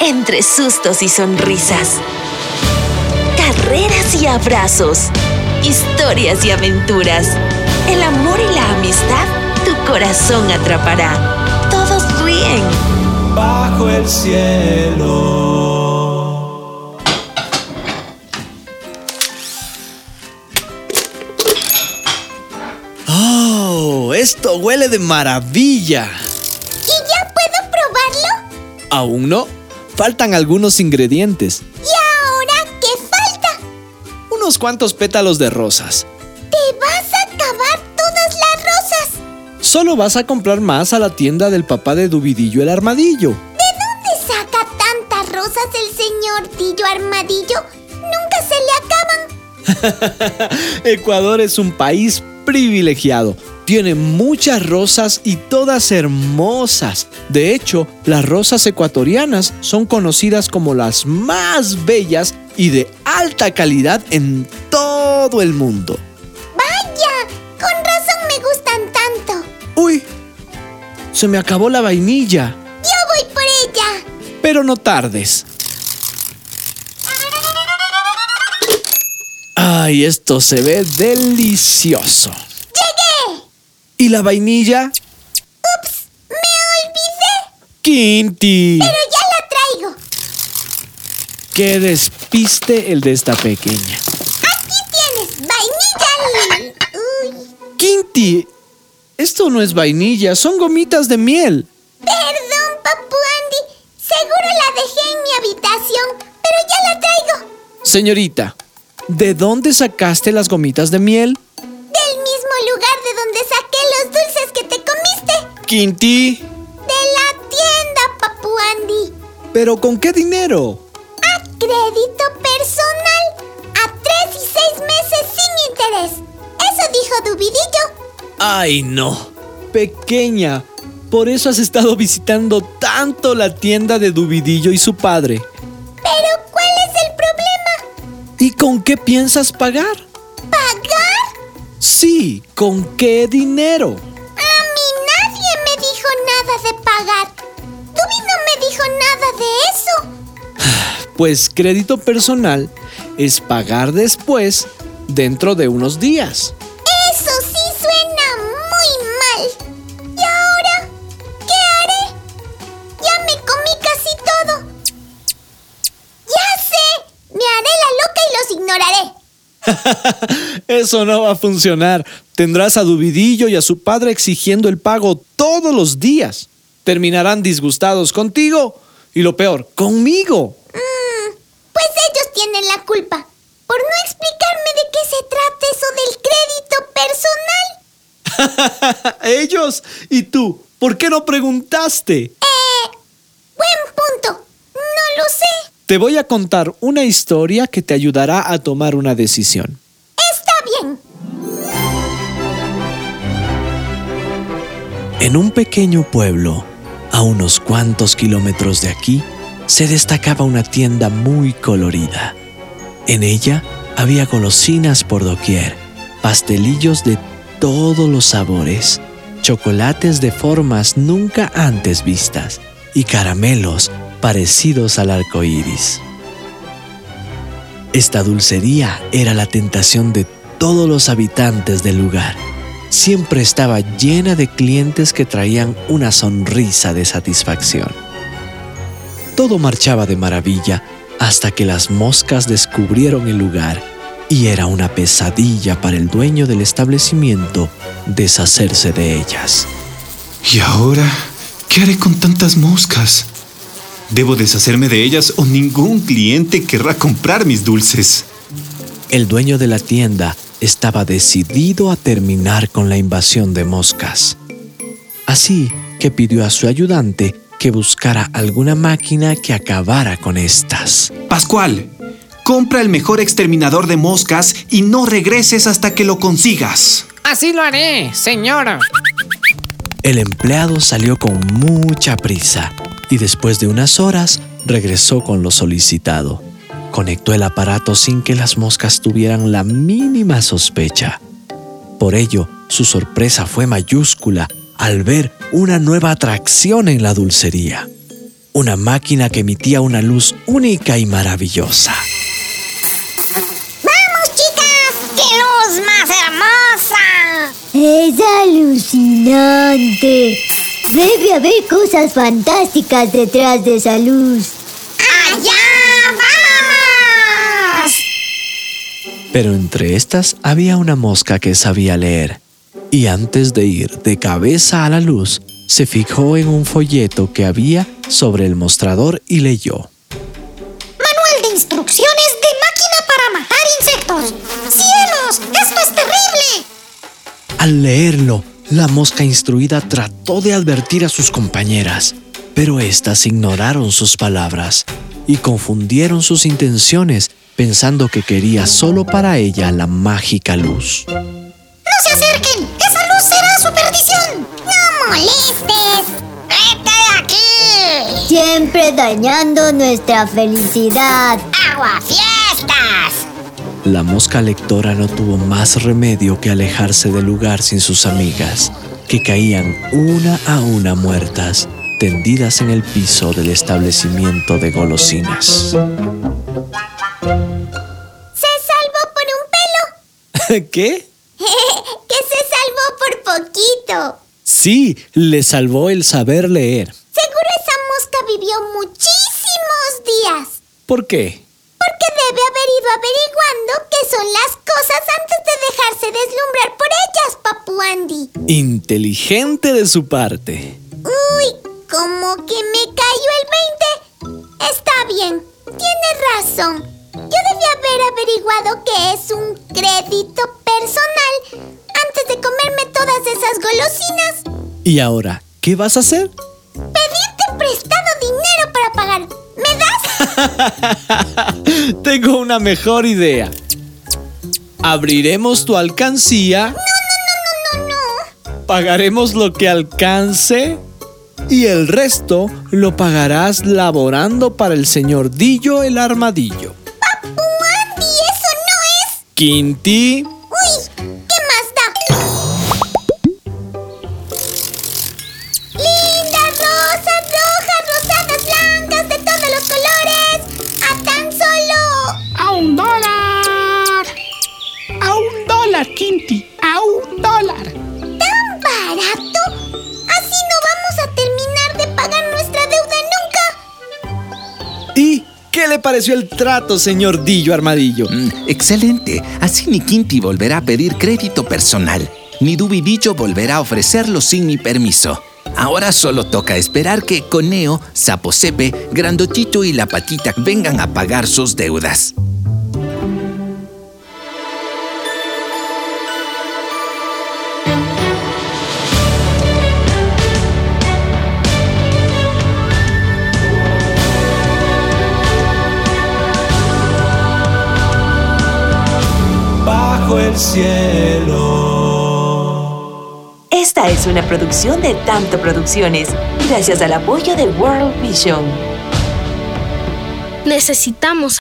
entre sustos y sonrisas, carreras y abrazos, historias y aventuras, el amor y la amistad, tu corazón atrapará. Todos ríen. Bajo el cielo. ¡Oh! Esto huele de maravilla. ¿Y ya puedo probarlo? Aún no. Faltan algunos ingredientes. ¿Y ahora qué falta? Unos cuantos pétalos de rosas. ¿Te vas a acabar todas las rosas? Solo vas a comprar más a la tienda del papá de Dubidillo el Armadillo. ¿De dónde saca tantas rosas el señor Tillo Armadillo? Nunca se le acaban. Ecuador es un país privilegiado. Tiene muchas rosas y todas hermosas. De hecho, las rosas ecuatorianas son conocidas como las más bellas y de alta calidad en todo el mundo. Vaya, con razón me gustan tanto. Uy, se me acabó la vainilla. Yo voy por ella. Pero no tardes. Ay, esto se ve delicioso. ¿Y la vainilla? ¡Ups! ¡Me olvidé! Quinti. Pero ya la traigo. Qué despiste el de esta pequeña. Aquí tienes vainilla. Uy. Quinti, esto no es vainilla, son gomitas de miel. Perdón, Papu Andy. Seguro la dejé en mi habitación, pero ya la traigo. Señorita, ¿de dónde sacaste las gomitas de miel? Lugar de donde saqué los dulces que te comiste. Quinti, De la tienda, Papu Andy. ¿pero con qué dinero? A crédito personal. A tres y seis meses sin interés. Eso dijo Dubidillo. Ay, no. Pequeña, por eso has estado visitando tanto la tienda de Dubidillo y su padre. Pero ¿cuál es el problema? ¿Y con qué piensas pagar? Sí, ¿con qué dinero? A mí nadie me dijo nada de pagar. Dubi no me dijo nada de eso. Pues crédito personal es pagar después dentro de unos días. Eso sí suena muy mal. ¿Y ahora? ¿Qué haré? Ya me comí casi todo. Ya sé. Me haré la loca y los ignoraré. Eso no va a funcionar. Tendrás a Dubidillo y a su padre exigiendo el pago todos los días. Terminarán disgustados contigo y lo peor, conmigo. Mm, pues ellos tienen la culpa. Por no explicarme de qué se trata eso del crédito personal. Ellos y tú, ¿por qué no preguntaste? Eh, buen punto. No lo sé. Te voy a contar una historia que te ayudará a tomar una decisión. En un pequeño pueblo, a unos cuantos kilómetros de aquí, se destacaba una tienda muy colorida. En ella había golosinas por doquier, pastelillos de todos los sabores, chocolates de formas nunca antes vistas y caramelos parecidos al arco iris. Esta dulcería era la tentación de todos los habitantes del lugar. Siempre estaba llena de clientes que traían una sonrisa de satisfacción. Todo marchaba de maravilla hasta que las moscas descubrieron el lugar y era una pesadilla para el dueño del establecimiento deshacerse de ellas. ¿Y ahora qué haré con tantas moscas? Debo deshacerme de ellas o ningún cliente querrá comprar mis dulces. El dueño de la tienda estaba decidido a terminar con la invasión de moscas. Así que pidió a su ayudante que buscara alguna máquina que acabara con estas. Pascual, compra el mejor exterminador de moscas y no regreses hasta que lo consigas. Así lo haré, señora. El empleado salió con mucha prisa y después de unas horas regresó con lo solicitado. Conectó el aparato sin que las moscas tuvieran la mínima sospecha. Por ello, su sorpresa fue mayúscula al ver una nueva atracción en la dulcería. una máquina que emitía una luz única y maravillosa. ¡Vamos, chicas! ¡Qué luz más hermosa! Es alucinante. Debe haber cosas fantásticas detrás de esa luz. ¡Allá vamos! Pero entre estas había una mosca que sabía leer, y antes de ir de cabeza a la luz, se fijó en un folleto que había sobre el mostrador y leyó. Manual de instrucciones de máquina para matar insectos. ¡Cielos! ¡Esto es terrible! Al leerlo, la mosca instruida trató de advertir a sus compañeras, pero éstas ignoraron sus palabras y confundieron sus intenciones pensando que quería solo para ella la mágica luz. ¡No se acerquen! ¡Esa luz será su perdición! ¡No molestes! ¡Vete de aquí! Siempre dañando nuestra felicidad. ¡Agua fiestas! La mosca lectora no tuvo más remedio que alejarse del lugar sin sus amigas, que caían una a una muertas, tendidas en el piso del establecimiento de golosinas. Se salvó por un pelo. ¿Qué? que se salvó por poquito. Sí, le salvó el saber leer. Seguro esa mosca vivió muchísimos días. ¿Por qué? Porque debe haber ido averiguando qué son las cosas antes de dejarse deslumbrar por ellas, Papu Andy. Inteligente de su parte. Como que me cayó el 20. Está bien, tienes razón. Yo debía haber averiguado qué es un crédito personal antes de comerme todas esas golosinas. ¿Y ahora qué vas a hacer? Pedirte prestado dinero para pagar. ¿Me das? Tengo una mejor idea. Abriremos tu alcancía. No, no, no. Pagaremos lo que alcance. Y el resto lo pagarás laborando para el señor Dillo el Armadillo. Papu Andy, eso no es. Quinti, le pareció el trato, señor Dillo Armadillo? Mm, excelente. Así ni Quinti volverá a pedir crédito personal, ni Dubidillo volverá a ofrecerlo sin mi permiso. Ahora solo toca esperar que Coneo, Sapo Sepe, Grandotito y la Patita vengan a pagar sus deudas. Bajo el cielo. Esta es una producción de Tanto Producciones, gracias al apoyo de World Vision. Necesitamos